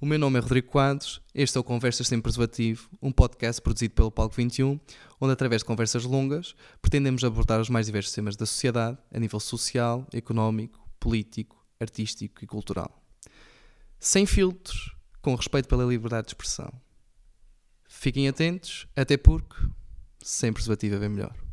O meu nome é Rodrigo Quadros, este é o Conversas Sem Preservativo, um podcast produzido pelo Palco 21, onde, através de conversas longas, pretendemos abordar os mais diversos temas da sociedade, a nível social, económico, político, artístico e cultural. Sem filtros, com respeito pela liberdade de expressão. Fiquem atentos, até porque sem preservativo é bem melhor.